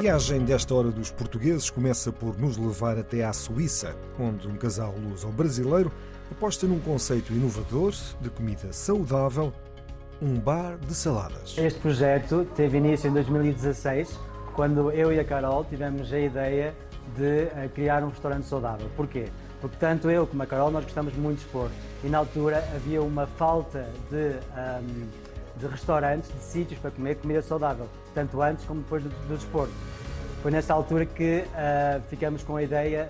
Viagem desta hora dos portugueses começa por nos levar até à Suíça, onde um casal luso-brasileiro aposta num conceito inovador de comida saudável, um bar de saladas. Este projeto teve início em 2016, quando eu e a Carol tivemos a ideia de eh, criar um restaurante saudável. Porquê? Porque tanto eu como a Carol nós gostamos muito de expor e na altura havia uma falta de, ahm, de restaurantes, de sítios para comer comida saudável, tanto antes como depois do, do desporto. Foi nessa altura que ah, ficamos com a ideia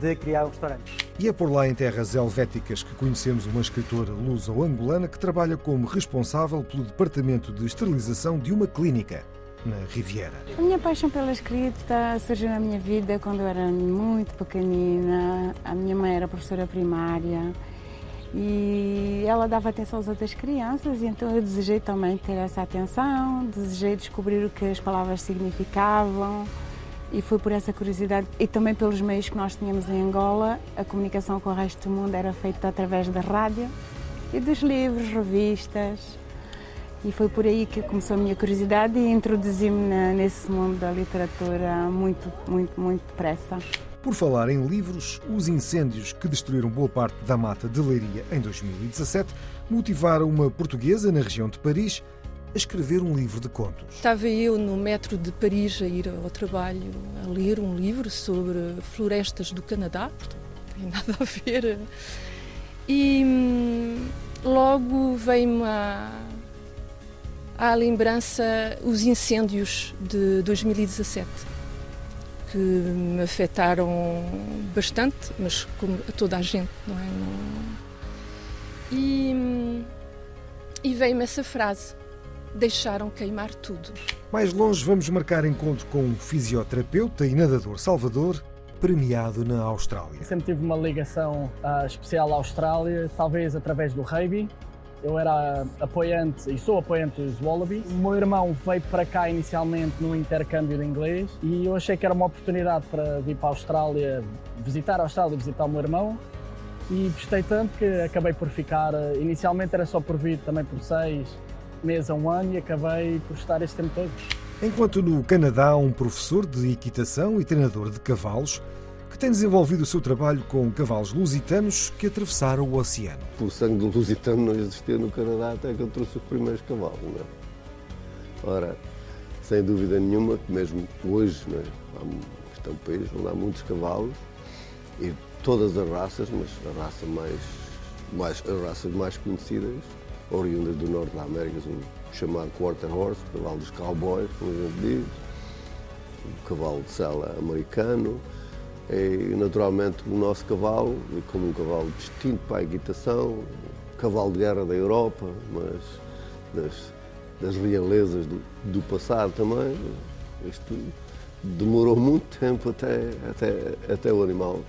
de criar um restaurante. E é por lá em terras helvéticas que conhecemos uma escritora luso-angolana que trabalha como responsável pelo departamento de esterilização de uma clínica na Riviera. A minha paixão pela escrita surgiu na minha vida quando eu era muito pequenina. A minha mãe era professora primária e ela dava atenção às outras crianças, e então eu desejei também ter essa atenção, desejei descobrir o que as palavras significavam. E foi por essa curiosidade e também pelos meios que nós tínhamos em Angola, a comunicação com o resto do mundo era feita através da rádio e dos livros, revistas. E foi por aí que começou a minha curiosidade e introduzi-me nesse mundo da literatura muito, muito, muito depressa. Por falar em livros, os incêndios que destruíram boa parte da mata de Leiria em 2017 motivaram uma portuguesa na região de Paris a escrever um livro de contos. Estava eu no metro de Paris a ir ao trabalho a ler um livro sobre florestas do Canadá, não tem nada a ver. E hum, logo veio-me à, à lembrança os incêndios de 2017, que me afetaram bastante, mas como a toda a gente, não é? Não- E, e veio-me essa frase deixaram queimar tudo. Mais longe, vamos marcar encontro com um fisioterapeuta e nadador Salvador, premiado na Austrália. Sempre tive uma ligação ah, especial à Austrália, talvez através do rugby. Eu era apoiante e sou apoiante dos Wallabies. O meu irmão veio para cá inicialmente no intercâmbio de inglês e eu achei que era uma oportunidade para vir para a Austrália, visitar a Austrália visitar o meu irmão. E gostei tanto que acabei por ficar. Inicialmente era só por vir também por seis meses a um ano e acabei por estar este tempo todo. Enquanto no Canadá, um professor de equitação e treinador de cavalos tem desenvolvido o seu trabalho com cavalos lusitanos que atravessaram o oceano. O sangue lusitano não existia no Canadá até que eu trouxe os primeiros cavalos. Não é? Ora, sem dúvida nenhuma, que mesmo hoje, não é? um, isto é um país onde há muitos cavalos e todas as raças, mas a raça mais, mais, as raças mais conhecidas, oriundas do norte da América, o chamado quarter horse, cavalo dos cowboys, como a gente diz, o cavalo de sela americano, e naturalmente o nosso cavalo, como um cavalo distinto para a equitação, cavalo de guerra da Europa, mas das, das realezas do, do passado também. Isto demorou muito tempo até, até, até o animal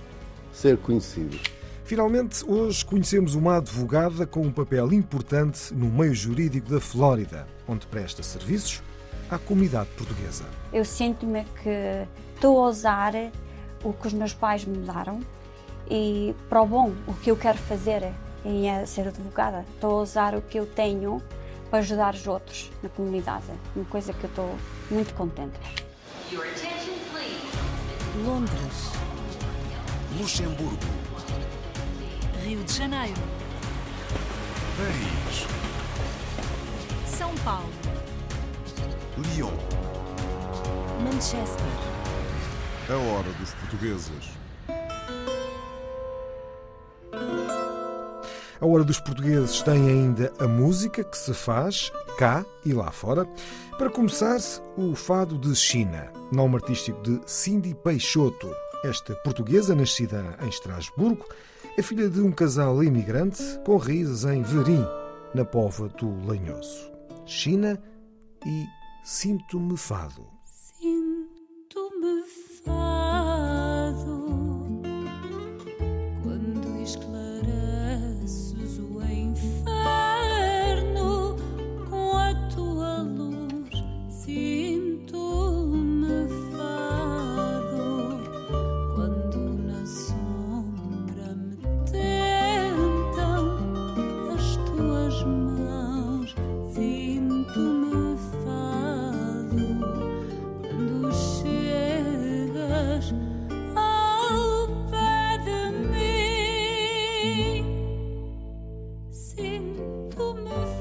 ser conhecido. Finalmente, hoje conhecemos uma advogada com um papel importante no meio jurídico da Flórida, onde presta serviços à comunidade portuguesa. Eu sinto-me que estou a usar o que os meus pais me daram e para o bom, o que eu quero fazer em é ser advogada. Estou a usar o que eu tenho para ajudar os outros na comunidade. Uma coisa que eu estou muito contente. Your attention, please. Londres, Luxemburgo, Rio de Janeiro, Paris, São Paulo, Lyon. Manchester, A hora dos portugueses. A Hora dos Portugueses tem ainda a música que se faz cá e lá fora. Para começar, o fado de China, nome artístico de Cindy Peixoto. Esta portuguesa, nascida em Estrasburgo, é filha de um casal imigrante com raízes em Verim, na Póvoa do Lanhoso. China e. Sinto-me fado sing for me.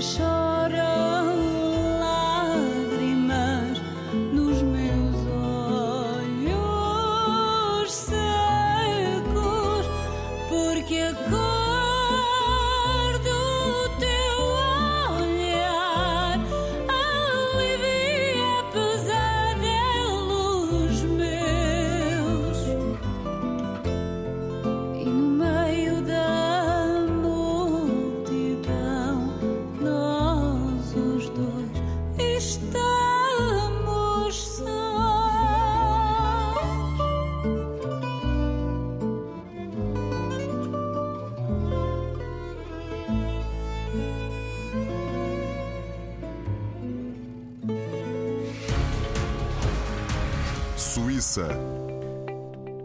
Porque Suíça.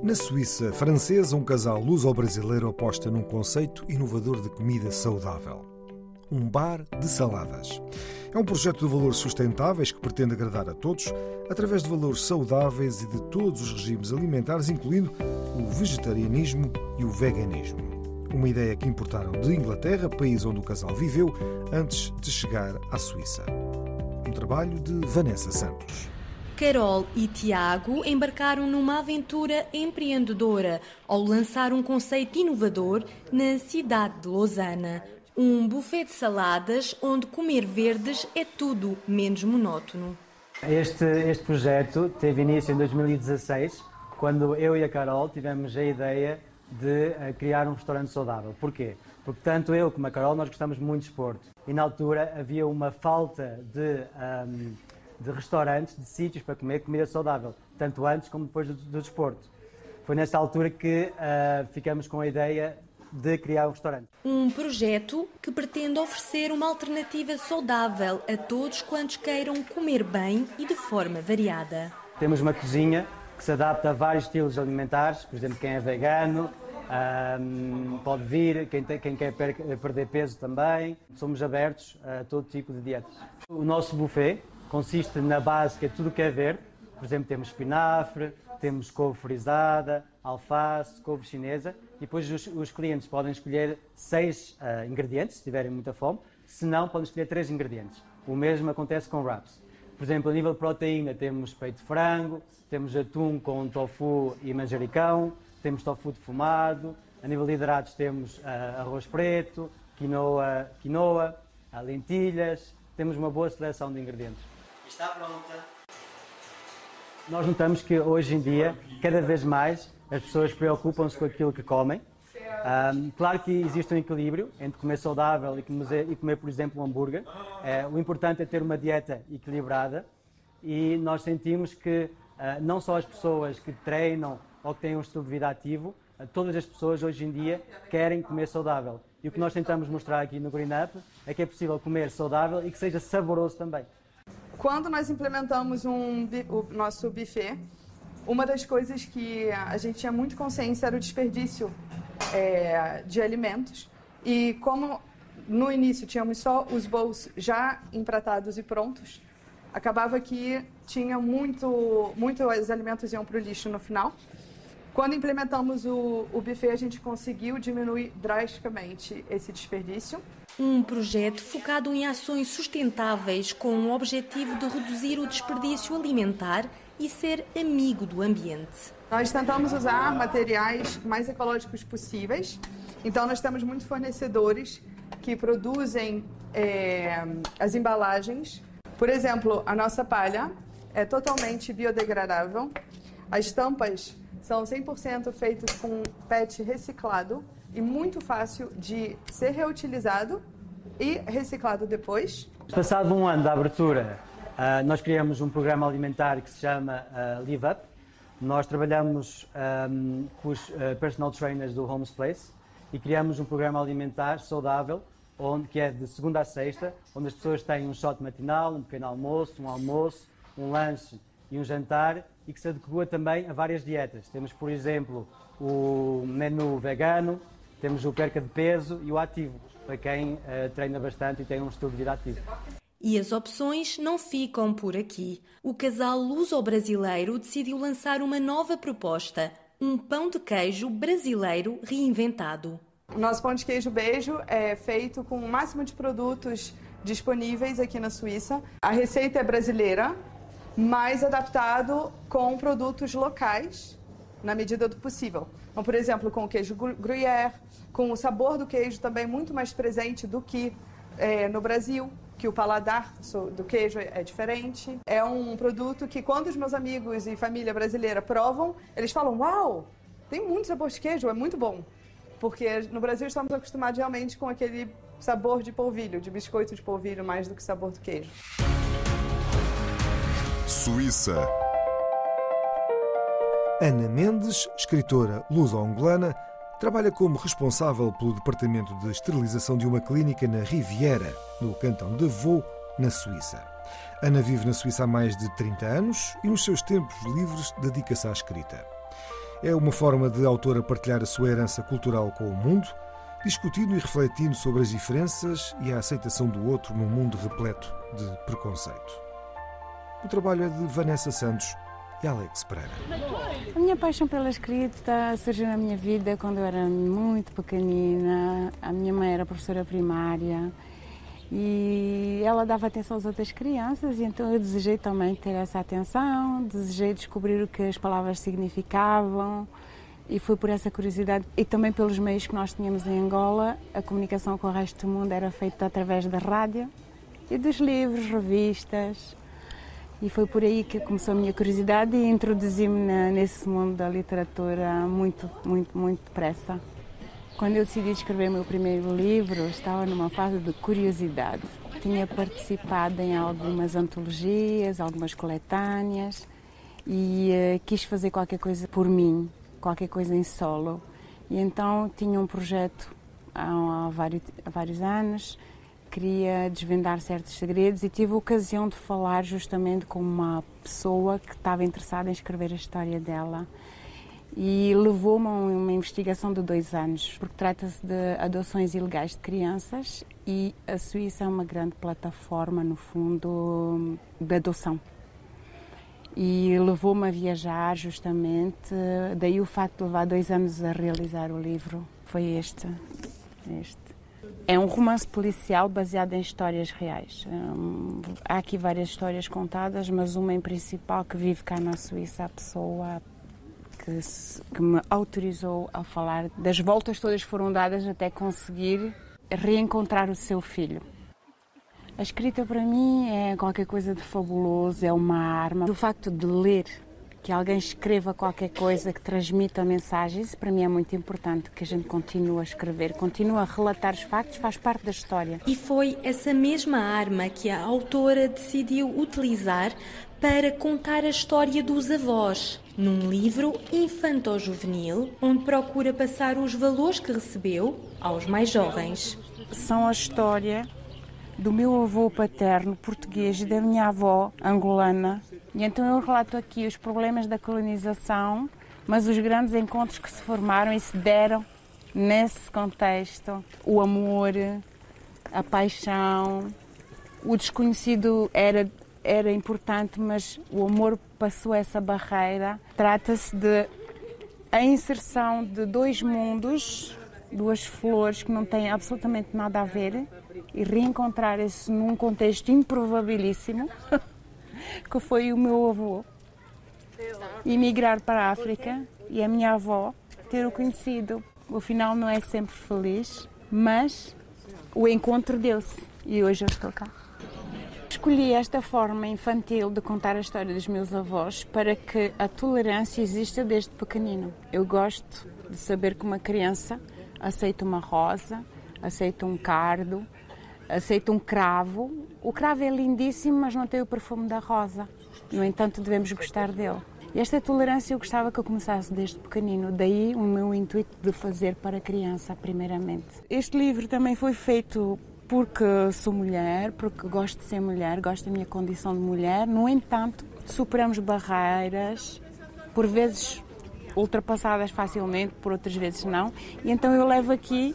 Na Suíça francesa, um casal luso-brasileiro aposta num conceito inovador de comida saudável. Um bar de saladas. É um projeto de valores sustentáveis que pretende agradar a todos através de valores saudáveis e de todos os regimes alimentares, incluindo o vegetarianismo e o veganismo. Uma ideia que importaram de Inglaterra, país onde o casal viveu, antes de chegar à Suíça. Um trabalho de Vanessa Santos. Carol e Tiago embarcaram numa aventura empreendedora ao lançar um conceito inovador na cidade de Lausanne. Um buffet de saladas onde comer verdes é tudo menos monótono. Este, este projeto teve início em 2016, quando eu e a Carol tivemos a ideia de eh, criar um restaurante saudável. Porquê? Porque tanto eu como a Carol nós gostamos muito de esporte e na altura havia uma falta de, ahm, de restaurantes, de sítios para comer comida saudável, tanto antes como depois do, do desporto. Foi nessa altura que ah, ficamos com a ideia de criar um restaurante. Um projeto que pretende oferecer uma alternativa saudável a todos quantos queiram comer bem e de forma variada. Temos uma cozinha que se adapta a vários estilos alimentares, por exemplo, quem é vegano ahm, pode vir, quem, tem- quem quer per- perder peso também. Somos abertos a todo tipo de dietas. O nosso buffet consiste na base que é tudo que é verde, por exemplo, temos espinafre, temos couve frisada, alface, couve chinesa e depois os, os clientes podem escolher seis ah, ingredientes, se tiverem muita fome, se não, podem escolher três ingredientes. O mesmo acontece com wraps. Por exemplo, a nível de proteína, temos peito de frango, temos atum com tofu e manjericão, temos tofu defumado, a nível de hidratos temos uh, arroz preto, quinoa, quinoa uh, lentilhas, temos uma boa seleção de ingredientes. Está pronta. Nós notamos que hoje em dia, cada vez mais, as pessoas preocupam-se com aquilo que comem. Um, claro que existe um equilíbrio entre comer saudável e comer, e comer por exemplo, um hambúrguer. É, o importante é ter uma dieta equilibrada e nós sentimos que uh, não só as pessoas que treinam ou que têm um estilo de vida ativo, uh, todas as pessoas hoje em dia querem comer saudável. E o que nós tentamos mostrar aqui no Green Up é que é possível comer saudável e que seja saboroso também. Quando nós implementamos um, o nosso buffet, uma das coisas que a gente tinha muito consciência era o desperdício é, de alimentos. E como no início tínhamos só os bowls já empratados e prontos, acabava que tinha muito, muitos alimentos iam para o lixo no final. Quando implementamos o, o buffet, a gente conseguiu diminuir drasticamente esse desperdício. Um projeto focado em ações sustentáveis com o objetivo de reduzir o desperdício alimentar e ser amigo do ambiente. Nós tentamos usar materiais mais ecológicos possíveis. Então, nós temos muitos fornecedores que produzem é, as embalagens. Por exemplo, a nossa palha é totalmente biodegradável. As tampas são 100% feitas com PET reciclado e muito fácil de ser reutilizado e reciclado depois. Passado um ano da abertura, uh, nós criamos um programa alimentar que se chama uh, Live Up. Nós trabalhamos um, com os personal trainers do Homes Place e criamos um programa alimentar saudável, onde, que é de segunda a sexta, onde as pessoas têm um shot matinal, um pequeno almoço, um almoço, um lanche e um jantar e que se adequa também a várias dietas. Temos, por exemplo, o menu vegano, temos o perca de peso e o ativo, para quem uh, treina bastante e tem um estilo de vida ativo. E as opções não ficam por aqui. O casal luso-brasileiro decidiu lançar uma nova proposta, um pão de queijo brasileiro reinventado. O nosso pão de queijo beijo é feito com o máximo de produtos disponíveis aqui na Suíça. A receita é brasileira, mas adaptado com produtos locais na medida do possível. Então, por exemplo, com o queijo gruyère, com o sabor do queijo também muito mais presente do que é, no Brasil, que o paladar do queijo é diferente. É um produto que quando os meus amigos e família brasileira provam, eles falam: "Uau, tem muito sabor de queijo, é muito bom". Porque no Brasil estamos acostumados realmente com aquele sabor de polvilho, de biscoito de polvilho mais do que sabor do queijo. Suíça. Ana Mendes, escritora luso-angolana, trabalha como responsável pelo departamento de esterilização de uma clínica na Riviera, no cantão de Vaud, na Suíça. Ana vive na Suíça há mais de 30 anos e nos seus tempos livres dedica-se à escrita. É uma forma de autora partilhar a sua herança cultural com o mundo, discutindo e refletindo sobre as diferenças e a aceitação do outro num mundo repleto de preconceito. O trabalho é de Vanessa Santos e Alex Pereira. A minha paixão pela escrita surgiu na minha vida quando eu era muito pequenina. A minha mãe era professora primária e ela dava atenção às outras crianças e então eu desejei também ter essa atenção, desejei descobrir o que as palavras significavam e foi por essa curiosidade e também pelos meios que nós tínhamos em Angola, a comunicação com o resto do mundo era feita através da rádio e dos livros, revistas. E foi por aí que começou a minha curiosidade e introduzi-me nesse mundo da literatura muito, muito, muito depressa. Quando eu decidi escrever meu primeiro livro, estava numa fase de curiosidade. Tinha participado em algumas antologias, algumas coletâneas e uh, quis fazer qualquer coisa por mim, qualquer coisa em solo. E então tinha um projeto há, há, vários, há vários anos queria desvendar certos segredos e tive a ocasião de falar justamente com uma pessoa que estava interessada em escrever a história dela. E levou-me a uma investigação de dois anos, porque trata-se de adoções ilegais de crianças e a Suíça é uma grande plataforma, no fundo, de adoção. E levou-me a viajar justamente, daí o facto de levar dois anos a realizar o livro foi este. este. É um romance policial baseado em histórias reais. Hum, há aqui várias histórias contadas, mas uma em principal que vive cá na Suíça, a pessoa que, que me autorizou a falar das voltas todas foram dadas até conseguir reencontrar o seu filho. A escrita para mim é qualquer coisa de fabuloso, é uma arma. O facto de ler, que alguém escreva qualquer coisa que transmita mensagens, isso para mim é muito importante, que a gente continue a escrever, continue a relatar os factos, faz parte da história. E foi essa mesma arma que a autora decidiu utilizar para contar a história dos avós, num livro infanto-juvenil, onde procura passar os valores que recebeu aos mais jovens. São a história do meu avô paterno português e da minha avó angolana. E então eu relato aqui os problemas da colonização, mas os grandes encontros que se formaram e se deram nesse contexto. O amor, a paixão, o desconhecido era, era importante, mas o amor passou essa barreira. Trata-se de a inserção de dois mundos, duas flores que não têm absolutamente nada a ver e reencontrar-se num contexto improvabilíssimo, que foi o meu avô emigrar para a África e a minha avó ter o conhecido. O final não é sempre feliz, mas o encontro deu-se e hoje eu estou cá. Escolhi esta forma infantil de contar a história dos meus avós para que a tolerância exista desde pequenino. Eu gosto de saber que uma criança aceita uma rosa, aceita um cardo, aceita um cravo. O cravo é lindíssimo, mas não tem o perfume da rosa. No entanto, devemos gostar dele. E esta tolerância eu gostava que eu começasse desde pequenino, daí o meu intuito de fazer para criança, primeiramente. Este livro também foi feito porque sou mulher, porque gosto de ser mulher, gosto da minha condição de mulher. No entanto, superamos barreiras, por vezes ultrapassadas facilmente, por outras vezes não. E então eu levo aqui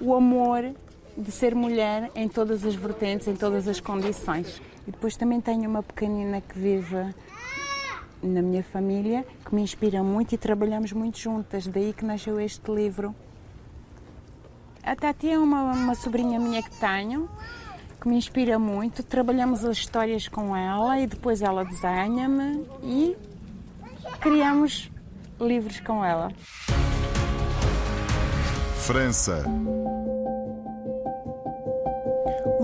o amor de ser mulher em todas as vertentes, em todas as condições. E depois também tenho uma pequenina que vive na minha família, que me inspira muito e trabalhamos muito juntas, daí que nasceu este livro. A Tati é uma, uma sobrinha minha que tenho, que me inspira muito. Trabalhamos as histórias com ela e depois ela desenha-me e criamos livros com ela. França.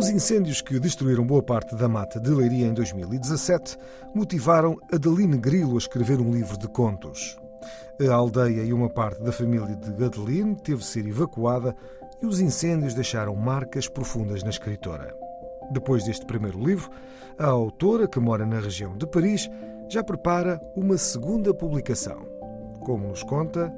Os incêndios que destruíram boa parte da mata de Leiria em 2017 motivaram Adeline Grilo a escrever um livro de contos. A aldeia e uma parte da família de Adeline teve de ser evacuada e os incêndios deixaram marcas profundas na escritora. Depois deste primeiro livro, a autora, que mora na região de Paris, já prepara uma segunda publicação. Como nos conta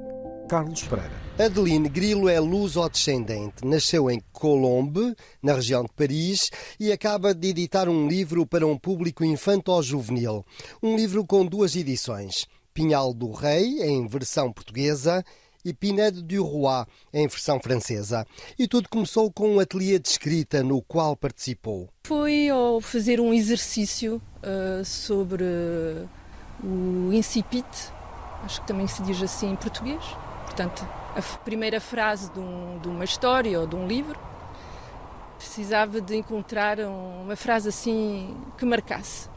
Carlos Pereira. Adeline Grilo é luso-descendente. Nasceu em Colombe, na região de Paris, e acaba de editar um livro para um público infanto-juvenil. Um livro com duas edições. Pinhal do Rei, em versão portuguesa, e Pinede du Roi, em versão francesa. E tudo começou com um ateliê de escrita no qual participou. Foi ao fazer um exercício uh, sobre o incipit, acho que também se diz assim em português. Portanto, a primeira frase de, um, de, uma história ou de um livro, precisava de encontrar uma frase assim que marcasse.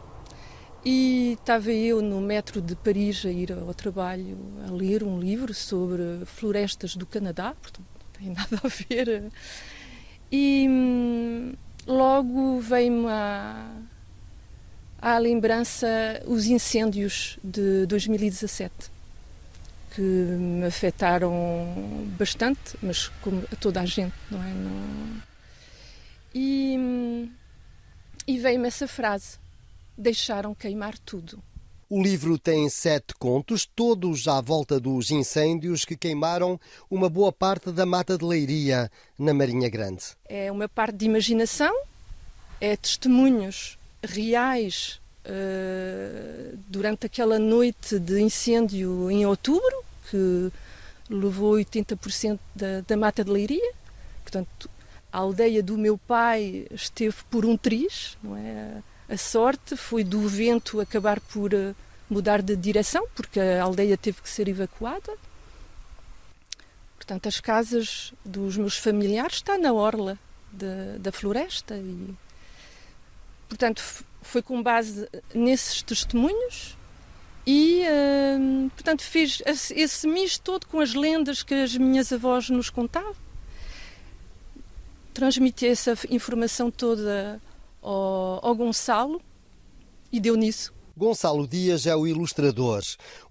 E estava eu no metro de Paris a ir ao trabalho a ler um livro sobre florestas do Canadá, portanto não tem nada a ver. E hum, logo veio-me à, à lembrança os incêndios de 2017 que me afetaram bastante, mas como a toda a gente, não é? Não... E, e veio-me essa frase: deixaram queimar tudo. O livro tem sete contos, todos à volta dos incêndios que queimaram uma boa parte da mata de Leiria, na Marinha Grande. É uma parte de imaginação, é testemunhos reais uh, durante aquela noite de incêndio em outubro, que levou 80% da, da mata de Leiria. Portanto, a aldeia do meu pai esteve por um triz, não é? A sorte foi do vento acabar por mudar de direção, porque a aldeia teve que ser evacuada. Portanto, as casas dos meus familiares estão na orla de, da floresta e, portanto, foi com base nesses testemunhos E, hum, portanto, fiz esse, misto todo com as lendas que as minhas avós nos contavam. Transmiti essa informação toda ao, ao Gonçalo e deu nisso. Gonçalo Dias é o ilustrador,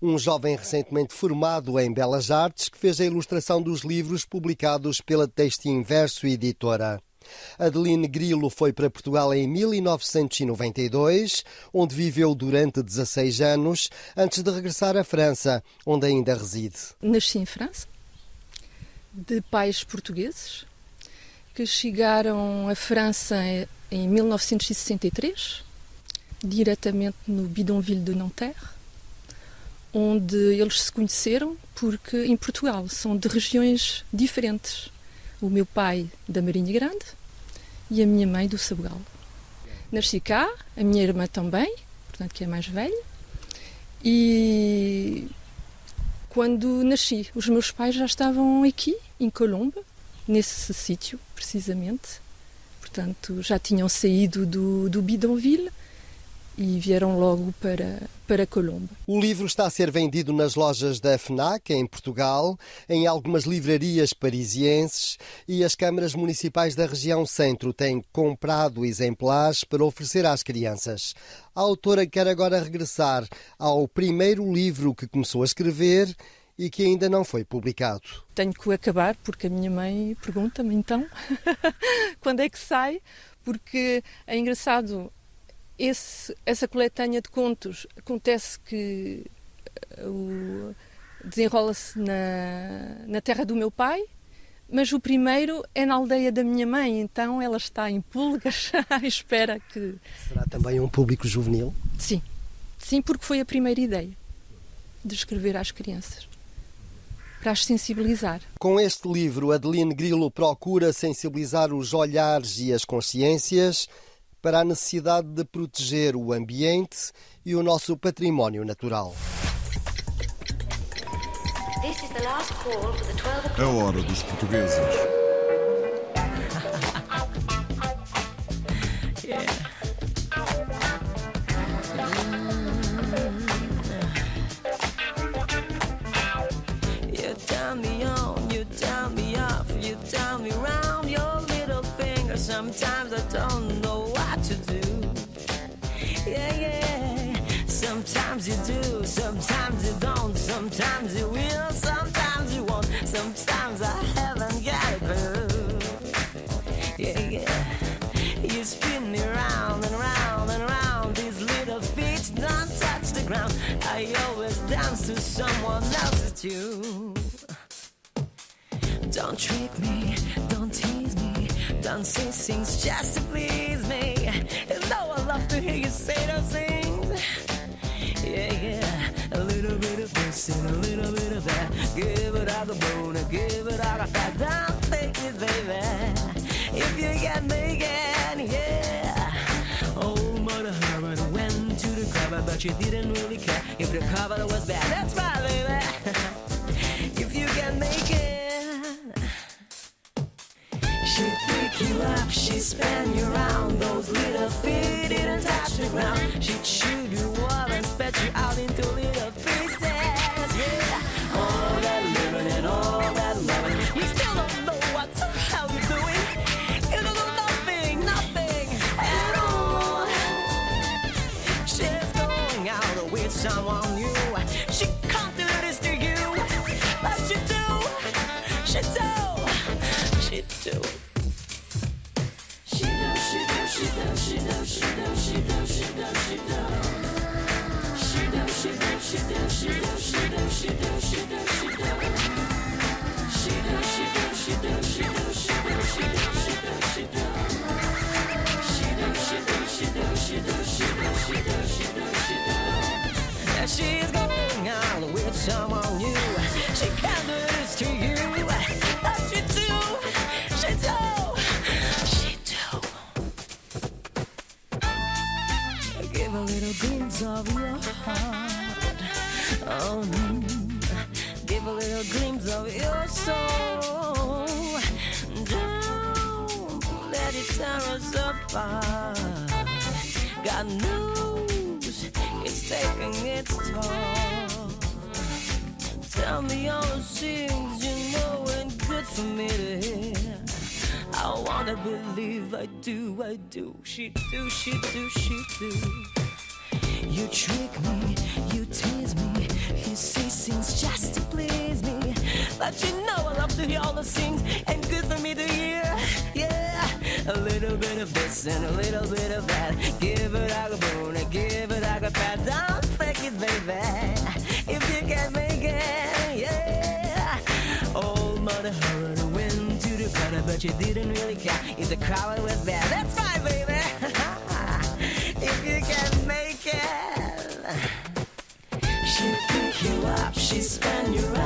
um jovem recentemente formado em Belas Artes que fez a ilustração dos livros publicados pela Texto Inverso Editora. Adeline Grilo foi para Portugal em 1992, onde viveu durante 16 anos, antes de regressar à França, onde ainda reside. Nasci em França, de pais portugueses, que chegaram à França em 1963, diretamente no bidonville de Nanterre, onde eles se conheceram porque em Portugal são de regiões diferentes. O meu pai da Marinha Grande e a minha mãe do Sabugal. Nasci cá, a minha irmã também, portanto que é mais velha, e quando nasci, os meus pais já estavam aqui, em Colombo, nesse sítio, precisamente. Portanto, já tinham saído do, do Bidonville e vieram logo para, para Colombo. O livro está a ser vendido nas lojas da FNAC, em Portugal, em algumas livrarias parisienses e as câmaras municipais da região centro têm comprado exemplares para oferecer às crianças. A autora quer agora regressar ao primeiro livro que começou a escrever e que ainda não foi publicado. Tenho que acabar porque a minha mãe pergunta-me então quando é que sai, porque é engraçado, esse, essa coletânea de contos acontece que uh, desenrola-se na, na terra do meu pai, mas o primeiro é na aldeia da minha mãe, então ela está em pulgas à espera que. Será também um público juvenil? Sim, sim, porque foi a primeira ideia de escrever às crianças. Para as sensibilizar. Com este livro, Adeline Grilo procura sensibilizar os olhares e as consciências para a necessidade de proteger o ambiente e o nosso património natural. A hora dos portugueses. Sometimes you do, sometimes you don't, sometimes you will, sometimes you won't, sometimes I haven't got a clue. Yeah, yeah. You spin me round and round and round. These little feet don't touch the ground. I always dance to someone else's tune. Don't trick me, don't tease me, don't say things just to please me. And though I love to hear you say those things, yeah, yeah, a little bit of this and a little bit of that. Give it out the bone give it out the fat. Don't take it, baby. If you get naked, yeah. Oh, mother Herman went to the cover, but she didn't really care if the cover was bad. That's right, baby. if you can make She'd you up, she'd spin you around. Those little feet didn't touch the ground. She chewed you up and spat you out into little pieces. Yeah, all that living and all that loving. You still don't know what the hell you're doing. You don't know nothing, nothing at all. She's going out with someone new. She can't do this to you, but she do, she do, she do. 是的是的是的是的是的是的是的是的是的 tear us apart. God knows it's taking its talk. Tell me all the things you know and good for me to hear. I wanna believe I do, I do. She do, she do, she do. You trick me, you tease me, you say things just to please me. But you know I love to hear all the things and good for me to hear. A little bit of this and a little bit of that. Give it like a boon and give it like a pat. Don't fake it, baby. If you can make it, yeah. Old mother hurried went to the gutter, but you didn't really care if the crowd was bad. That's fine, baby. if you can make it. She pick you up, she spin you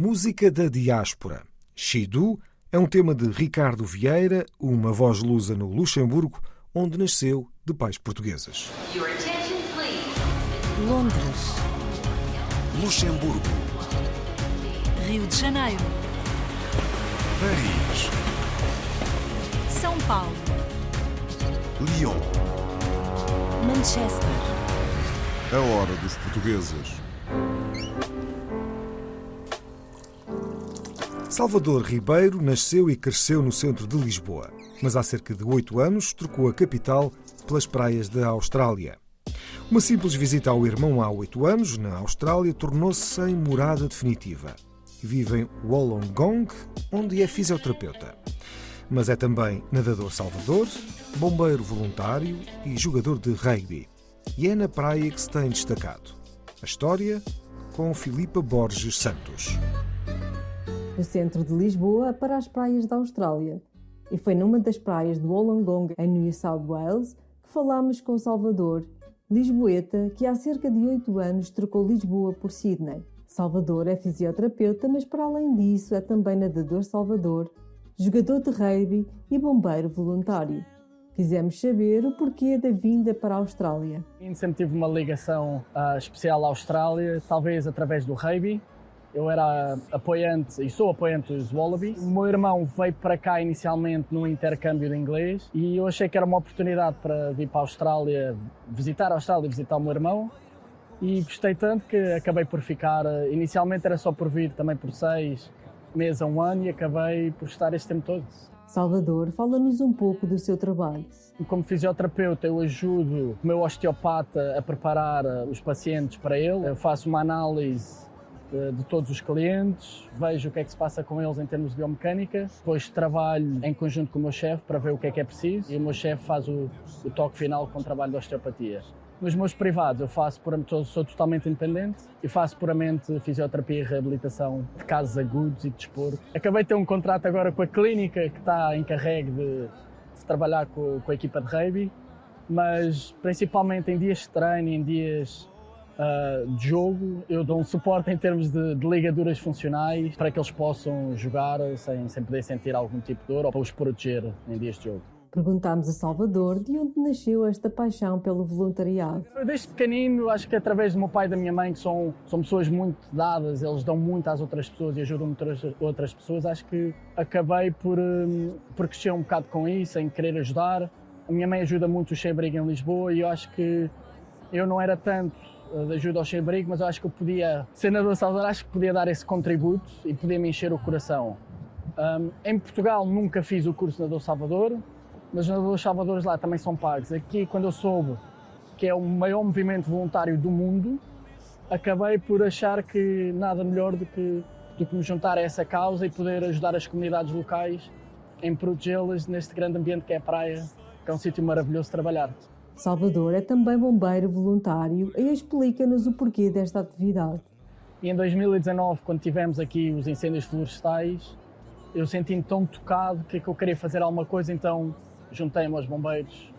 Música da diáspora. Shidu é um tema de Ricardo Vieira, uma voz lusa no Luxemburgo, onde nasceu de pais please. Londres, Luxemburgo, Rio de Janeiro, Paris, São Paulo, Lyon. Manchester, A hora dos portugueses. Salvador Ribeiro nasceu e cresceu no centro de Lisboa, mas há cerca de oito anos trocou a capital pelas praias da Austrália. Uma simples visita ao irmão há oito anos, na Austrália, tornou-se em morada definitiva. Vive em Wollongong, onde é fisioterapeuta. Mas é também nadador salvador, bombeiro voluntário e jogador de rugby. E é na praia que se tem destacado. A história com Filipa Borges Santos. Do centro de Lisboa para as praias da Austrália. E foi numa das praias de Wollongong, em New South Wales, que falámos com Salvador, lisboeta, que há cerca de oito anos trocou Lisboa por Sydney. Salvador é fisioterapeuta, mas para além disso é também nadador Salvador, jogador de rugby e bombeiro voluntário. Quisemos saber o porquê da vinda para a Austrália. Sempre tive uma ligação ah, especial à Austrália, talvez através do rugby. Eu era apoiante e sou apoiante dos Wallabies. O meu irmão veio para cá inicialmente num intercâmbio de inglês e eu achei que era uma oportunidade para vir para a Austrália, visitar a Austrália e visitar o meu irmão. E gostei tanto que acabei por ficar. eh, Inicialmente era só por vir também por seis meses a um ano e acabei por estar este tempo todo. Salvador, fala-nos um pouco do seu trabalho. Como fisioterapeuta, eu ajudo o meu osteopata a preparar eh, os pacientes para ele. Eu faço uma análise de, de todos os clientes, vejo o que é que se passa com eles em termos de biomecânica. Depois trabalho em conjunto com o meu chefe para ver o que é que é preciso e o meu chefe faz o, o toque final com o trabalho de osteopatia. Nos meus privados, eu faço puramente, sou totalmente independente e faço puramente fisioterapia e reabilitação de casos agudos e de desporto. Acabei de ter um contrato agora com a clínica que está encarregue de, de trabalhar com, com a equipa de rugby, mas principalmente em dias de treino, em dias ah, de jogo, eu dou um suporte em termos de, de ligaduras funcionais para que eles possam jogar sem, sem poder sentir algum tipo de dor ou para os proteger em dias de jogo. Perguntámos a Salvador de onde nasceu esta paixão pelo voluntariado. Desde pequenino, acho que através do meu pai e da minha mãe, que são, são pessoas muito dadas, eles dão muito às outras pessoas e ajudam muitas outras pessoas, acho que acabei por, hum, por crescer um bocado com isso, em querer ajudar. A minha mãe ajuda muito o Chebrigo em Lisboa e eu acho que eu não era tanto de ajuda ao Chebrigo, mas eu acho que eu podia, sendo nadador Salvador, acho que podia dar esse contributo e podia me encher o coração. Hum, em Portugal nunca fiz o curso de nadador Salvador, mas os nadadores salvadores lá também são pagos. Aqui, quando eu soube que é o maior movimento voluntário do mundo, acabei por achar que nada melhor do que, do que me juntar a essa causa e poder ajudar as comunidades locais em protegê-las neste grande ambiente que é a praia, que é um sítio maravilhoso de trabalhar. Salvador é também bombeiro voluntário e explica-nos o porquê desta atividade. E em 2019, quando tivemos aqui os incêndios florestais, eu senti-me tão tocado que, que eu queria fazer alguma coisa, então juntei-me aos bombeiros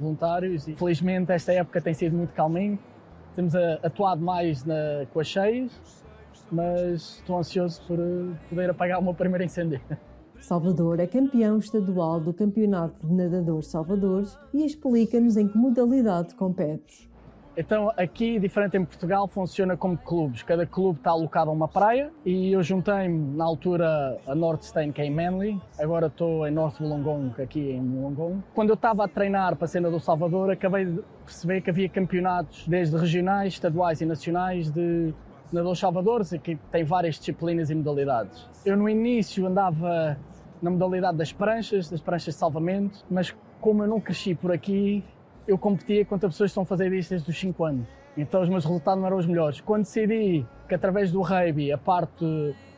voluntários e felizmente esta época tem sido muito calminho. Temos a- atuado mais na, com as cheias mas estou ansioso por eh, poder apagar o meu primeiro incêndio. Salvador é campeão estadual do Campeonato de Nadadores Salvadores e explica-nos em que modalidade compete. Então, aqui, diferente em Portugal, funciona como clubes. Cada clube está alocado a uma praia e eu juntei-me na altura a North Stain, que é em Manly. Agora estou em North Wollongong, aqui em Wollongong. Quando eu estava a treinar para a cena do Salvador, acabei de perceber que havia campeonatos, desde regionais, estaduais e nacionais, de nadadores salvadores e que tem várias disciplinas e modalidades. Eu no início andava na modalidade das pranchas, das pranchas de salvamento, mas como eu não cresci por aqui, eu competia contra pessoas que estão a fazer isto desde os 5 anos. Então os meus resultados não eram os melhores. Quando decidi que através do rugby, a parte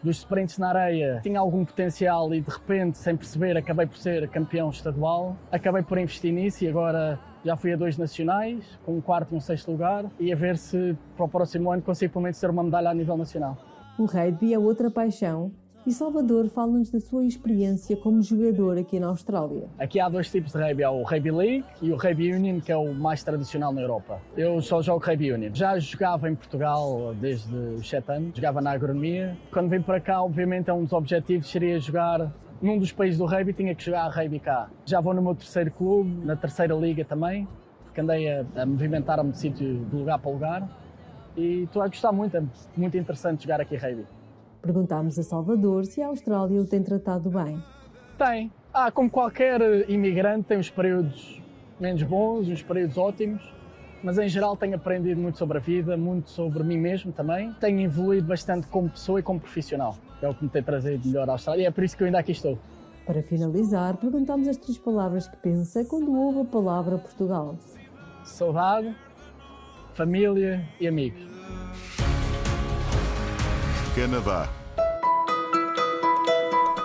dos sprints na areia, tinha algum potencial e de repente, sem perceber, acabei por ser campeão estadual, acabei por investir nisso e agora já fui a dois nacionais, com um quarto e um sexto lugar, e a ver se para o próximo ano consigo pelo menos ter uma medalha a nível nacional. O rugby é outra paixão e Salvador fala-nos da sua experiência como jogador aqui na Austrália. Aqui há dois tipos de rugby, há o Rugby League e o Rugby Union, que é o mais tradicional na Europa. Eu só jogo Rugby Union. Já jogava em Portugal desde os 7 anos, jogava na agronomia. Quando vim para cá, obviamente, é um dos objetivos seria jogar num dos países do rugby, tinha que jogar a rugby cá. Já vou no meu terceiro clube, na terceira liga também, que andei a, a movimentar-me de sítio de lugar para lugar. E estou a gostar muito, é muito interessante jogar aqui rugby. Perguntámos a Salvador se a Austrália o tem tratado bem. Tem. Ah, como qualquer imigrante, tem uns períodos menos bons, uns períodos ótimos, mas em geral tenho aprendido muito sobre a vida, muito sobre mim mesmo também. Tenho evoluído bastante como pessoa e como profissional, é o que me tem trazido melhor à Austrália e é por isso que eu ainda aqui estou. Para finalizar, perguntámos as três palavras que pensa quando ouve a palavra Portugal. Saudade, família e amigos. Canadá.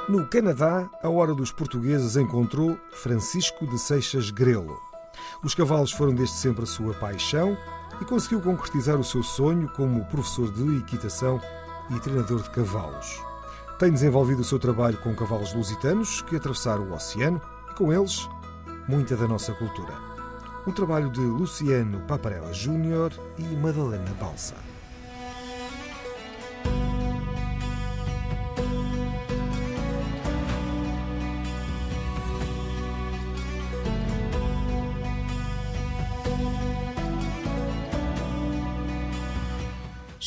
No Canadá, a hora dos portugueses encontrou Francisco de Seixas Grelo. Os cavalos foram desde sempre a sua paixão e conseguiu concretizar o seu sonho como professor de equitação e treinador de cavalos. Tem desenvolvido o seu trabalho com cavalos lusitanos que atravessaram o oceano e, com eles, muita da nossa cultura. Um trabalho de Luciano Paparella Júnior e Madalena Balsa.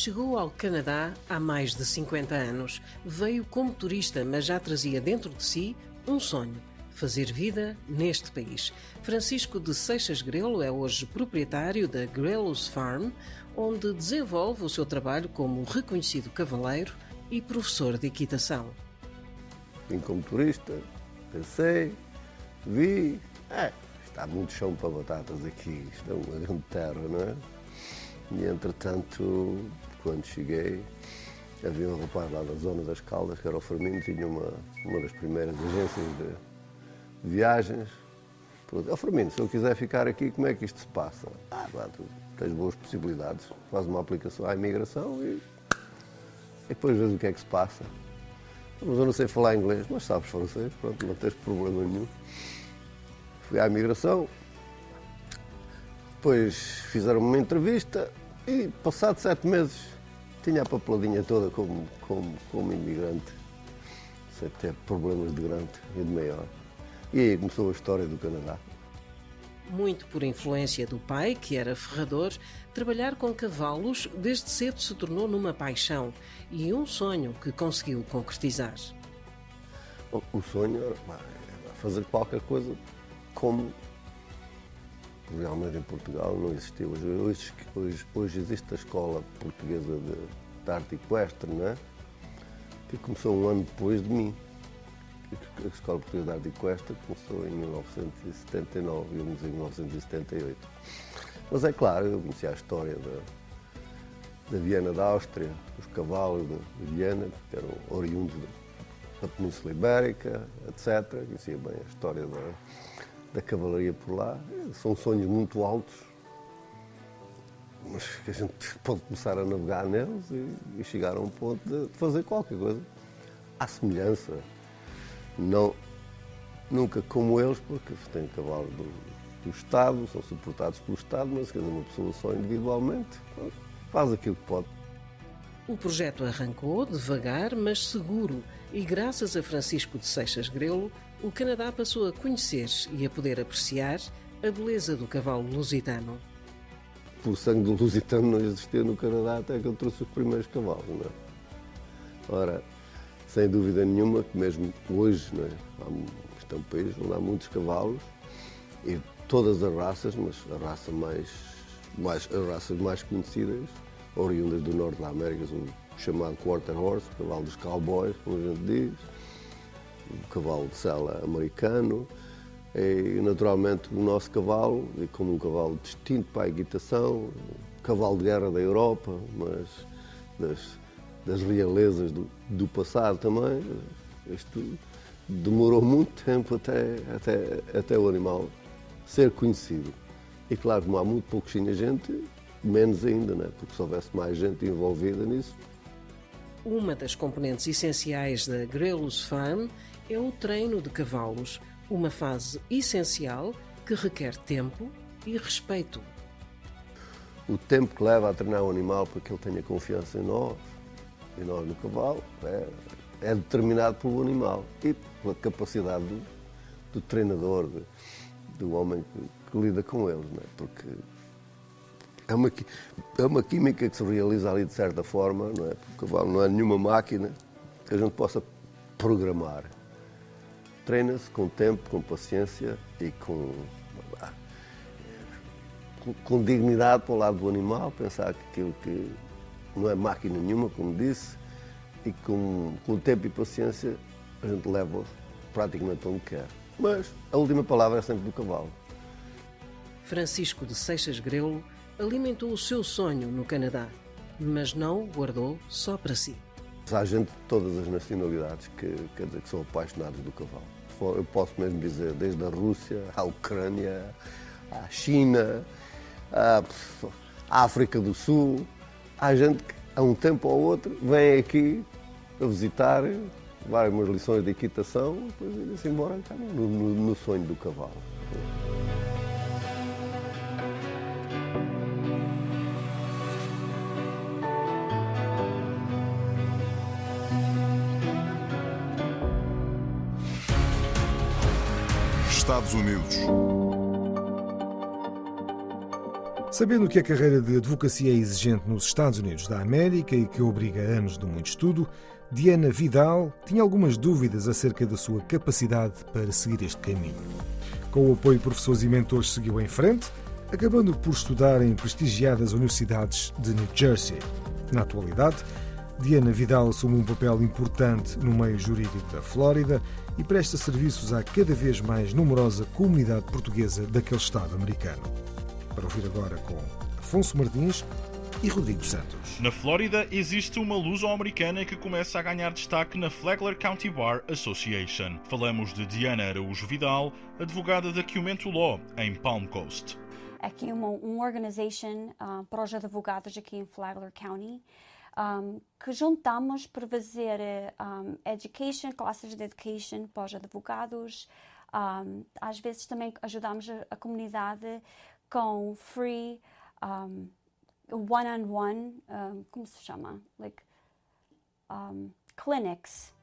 Chegou ao Canadá há mais de 50 anos. Veio como turista, mas já trazia dentro de si um sonho: fazer vida neste país. Francisco de Seixas Grelo é hoje proprietário da Grelos Farm, onde desenvolve o seu trabalho como reconhecido cavaleiro e professor de equitação. Vim como turista, pensei, vi. É, está muito chão para batatas aqui, isto é uma grande terra, não é? E entretanto, quando cheguei, havia um rapaz lá da zona das Caldas, que era o Fermino, tinha uma, uma das primeiras agências de viagens. Pronto, ó Fermino, se eu quiser ficar aqui, como é que isto se passa? Ah, pá, tu tens boas possibilidades, faz uma aplicação à imigração e, e depois vês o que é que se passa. Mas eu não sei falar inglês, mas sabes francês, pronto, não tens problema nenhum. Fui à imigração, depois fizeram uma entrevista e, passado sete meses, tinha a papeladinha toda como, como, como imigrante, sem ter problemas de grande e de maior. E aí começou a história do Canadá. Muito por influência do pai, que era ferrador, trabalhar com cavalos desde cedo se tornou numa paixão e um sonho que conseguiu concretizar. O, sonho era fazer qualquer coisa como realmente em Portugal não existia. Hoje, hoje, hoje, existe a Escola Portuguesa de, de Arte Equestre, não é? que começou um ano depois de mim. A Escola Portuguesa de Arte Equestre começou em 1979 e eu em 1978. Mas é claro, eu conheci a história da, da Viena da Áustria, os cavalos de Viena, que eram oriundos da Península Ibérica, etc. Conhecia bem a história da, da cavalaria por lá. São sonhos muito altos, mas que a gente pode começar a navegar neles e, e chegar a um ponto de fazer qualquer coisa à semelhança. Não, nunca como eles, porque têm cavalos do, do Estado, são suportados pelo Estado, mas dizer, uma pessoa só individualmente faz aquilo que pode. O projeto arrancou devagar, mas seguro, e graças a Francisco de Seixas Grelo, o Canadá passou a conhecer e a poder apreciar a beleza do cavalo lusitano. Por sangue do lusitano não existia no Canadá até que eu trouxe os primeiros cavalos, não é? Ora, sem dúvida nenhuma que mesmo hoje, não é? Há isto é um país onde há muitos cavalos e todas as raças, mas a raça mais, mais as raças mais conhecidas, oriundas do norte da América, são o chamado quarter horse, o cavalo dos cowboys, como a gente diz, o cavalo de sela americano, e naturalmente o nosso cavalo, e como um cavalo distinto para a equitação, cavalo de guerra da Europa, mas das, das realezas do, do passado também. Isto demorou muito tempo até, até, até o animal ser conhecido. E claro, como há muito pouquinha gente, menos ainda, né? porque se houvesse mais gente envolvida nisso. Uma das componentes essenciais da Grelus Farm é o treino de cavalos, uma fase essencial que requer tempo e respeito. O tempo que leva a treinar o animal para que ele tenha confiança em nós, e nós no cavalo, é, é determinado pelo animal e pela capacidade do, do treinador, de, do homem que, que, lida com eles, é? porque é uma, é uma química que se realiza ali de certa forma, não é? Porque o cavalo não é nenhuma máquina que a gente possa programar. Treina-se com tempo, com paciência e com, com, dignidade para o lado do animal, pensar que aquilo que não é máquina nenhuma, como disse, e com, com tempo e paciência a gente leva praticamente onde quer. Mas a última palavra é sempre do cavalo. Francisco de Seixas Grelo alimentou o seu sonho no Canadá, mas não o guardou só para si. Há gente de todas as nacionalidades que, quer dizer, que são apaixonados do cavalo. Eu posso mesmo dizer, desde a Rússia, à Ucrânia, à China, à África do Sul. Há gente que, a um tempo ou outro, vem aqui a visitar, umas lições de equitação, depois ir-se embora no, no, no sonho do cavalo. Estados Unidos. Sabendo que a carreira de advocacia é exigente nos Estados Unidos da América e que obriga anos de muito estudo, Diana Vidal tinha algumas dúvidas acerca da sua capacidade para seguir este caminho. Com o apoio de professores e mentores, seguiu em frente, acabando por estudar em prestigiadas universidades de New Jersey. Na atualidade, Diana Vidal assume um papel importante no meio jurídico da Flórida e presta serviços à cada vez mais numerosa comunidade portuguesa daquele Estado americano. Para ouvir agora com Afonso Martins e Rodrigo Santos. Na Flórida existe uma luso-americana que começa a ganhar destaque na Flagler County Bar Association. Falamos de Diana Araújo Vidal, advogada da Cumento Law, em Palm Coast. Aqui uma, uma organization uh, para os advogados aqui em Flagler County um, que juntamos para fazer um, education, classes de education para os advogados. Um, às vezes também ajudamos a, comunidade com free one-on-one, um, como se chama? Like, clinics.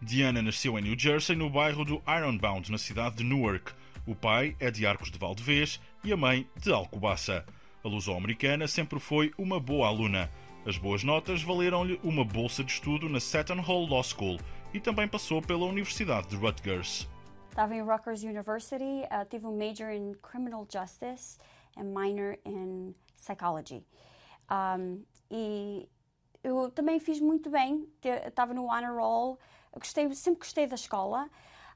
Diana nasceu em New Jersey, no bairro do Ironbound, na cidade de Newark. O pai é de Arcos de Valdevez e a mãe de Alcobaça. A luso-americana sempre foi uma boa aluna. As boas notas valeram-lhe uma bolsa de estudo na Seton Hall Law School e também passou pela Universidade de Rutgers. Estava em Rutgers University, uh, tive um major in Criminal Justice e minor in Psychology. Um, e eu também fiz muito bem, estava no honor roll, gostei, sempre gostei da escola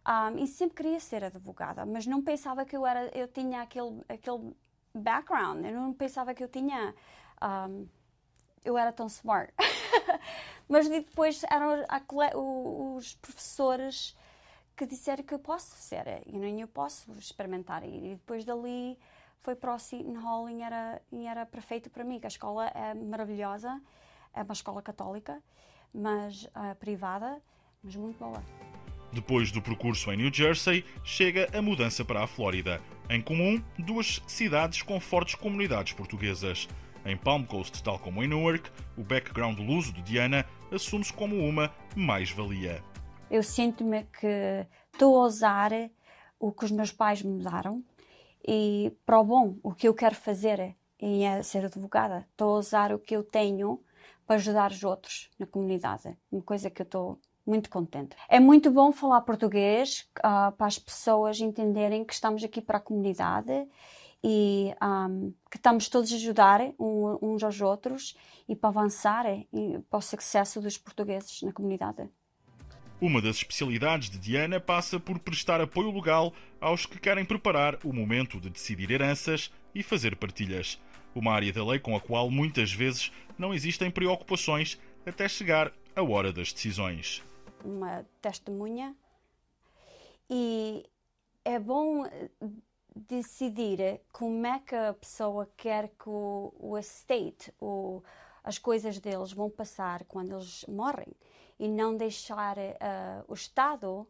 um, e sempre queria ser advogada, mas não pensava que eu era, eu tinha aquele, aquele background, eu não pensava que eu tinha um, eu era tão smart. Mas depois eram os professores que disseram que eu posso ser, you know, eu posso experimentar. E depois dali foi para o Seton Hall e era, e era perfeito para mim, que a escola é maravilhosa, é uma escola católica, mas uh, privada, mas muito boa. Depois do percurso em New Jersey, chega a mudança para a Flórida. Em comum, duas cidades com fortes comunidades portuguesas. Em Palm Coast, tal como em Newark, o background luso de Diana assume-se como uma mais-valia. Eu sinto-me que estou a usar o que os meus pais me deram e para o bom, o que eu quero fazer é ser advogada. Estou a usar o que eu tenho para ajudar os outros na comunidade. Uma coisa que eu estou muito contente. É muito bom falar português uh, para as pessoas entenderem que estamos aqui para a comunidade e um, que estamos todos a ajudar uns aos outros e para avançar e para o sucesso dos portugueses na comunidade. Uma das especialidades de Diana passa por prestar apoio legal aos que querem preparar o momento de decidir heranças e fazer partilhas. Uma área da lei com a qual muitas vezes não existem preocupações até chegar a hora das decisões. Uma testemunha e é bom decidir como é que a pessoa quer que o, o estate, o, as coisas deles vão passar quando eles morrem e não deixar uh, o Estado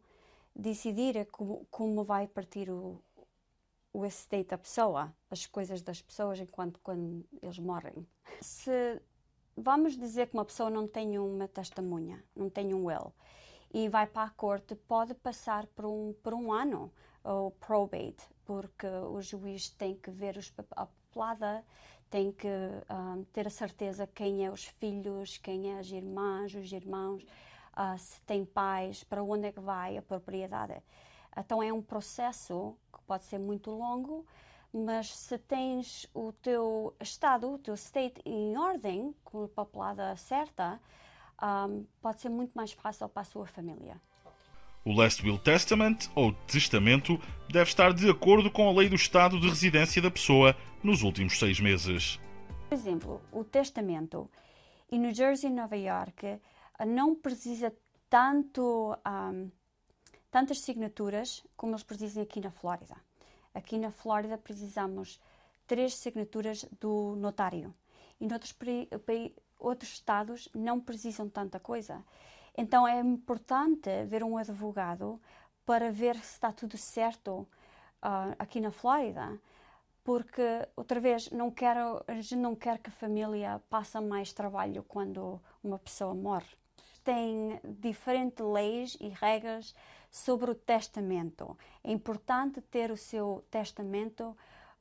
decidir como, como vai partir o, o estate da pessoa, as coisas das pessoas enquanto quando eles morrem. Se vamos dizer que uma pessoa não tem uma testemunha, não tem um will, e vai para a corte, pode passar por um, por um ano o probate, porque o juiz tem que ver os, a papelada, tem que um, ter a certeza quem é os filhos, quem é as irmãs, os irmãos, uh, se tem pais, para onde é que vai a propriedade. Então é um processo que pode ser muito longo, mas se tens o teu estado, o teu state em ordem, com a papelada certa, um, pode ser muito mais fácil para a sua família. O Last Will Testament, ou testamento, deve estar de acordo com a lei do estado de residência da pessoa nos últimos seis meses. Por exemplo, o testamento em New Jersey e Nova York não precisa tanto, um, tantas signaturas como eles precisam aqui na Flórida. Aqui na Flórida precisamos três signaturas do notário. E em outros, outros estados não precisam tanta coisa. Então é importante ver um advogado para ver se está tudo certo uh, aqui na Flórida, porque outra vez não quero, a gente não quer que a família passe mais trabalho quando uma pessoa morre. Tem diferentes leis e regras sobre o testamento. É importante ter o seu testamento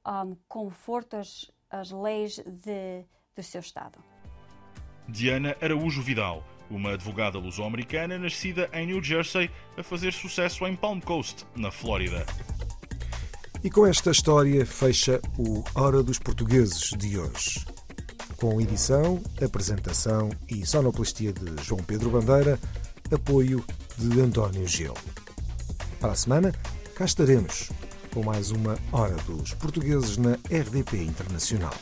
um, conforto as, as leis de, do seu estado. Diana Araújo Vidal uma advogada luso-americana nascida em New Jersey a fazer sucesso em Palm Coast, na Flórida. E com esta história fecha o Hora dos Portugueses de hoje. Com edição, apresentação e sonoplastia de João Pedro Bandeira, apoio de António Gil. Para a semana, cá estaremos com mais uma Hora dos Portugueses na RDP Internacional.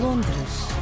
Londres.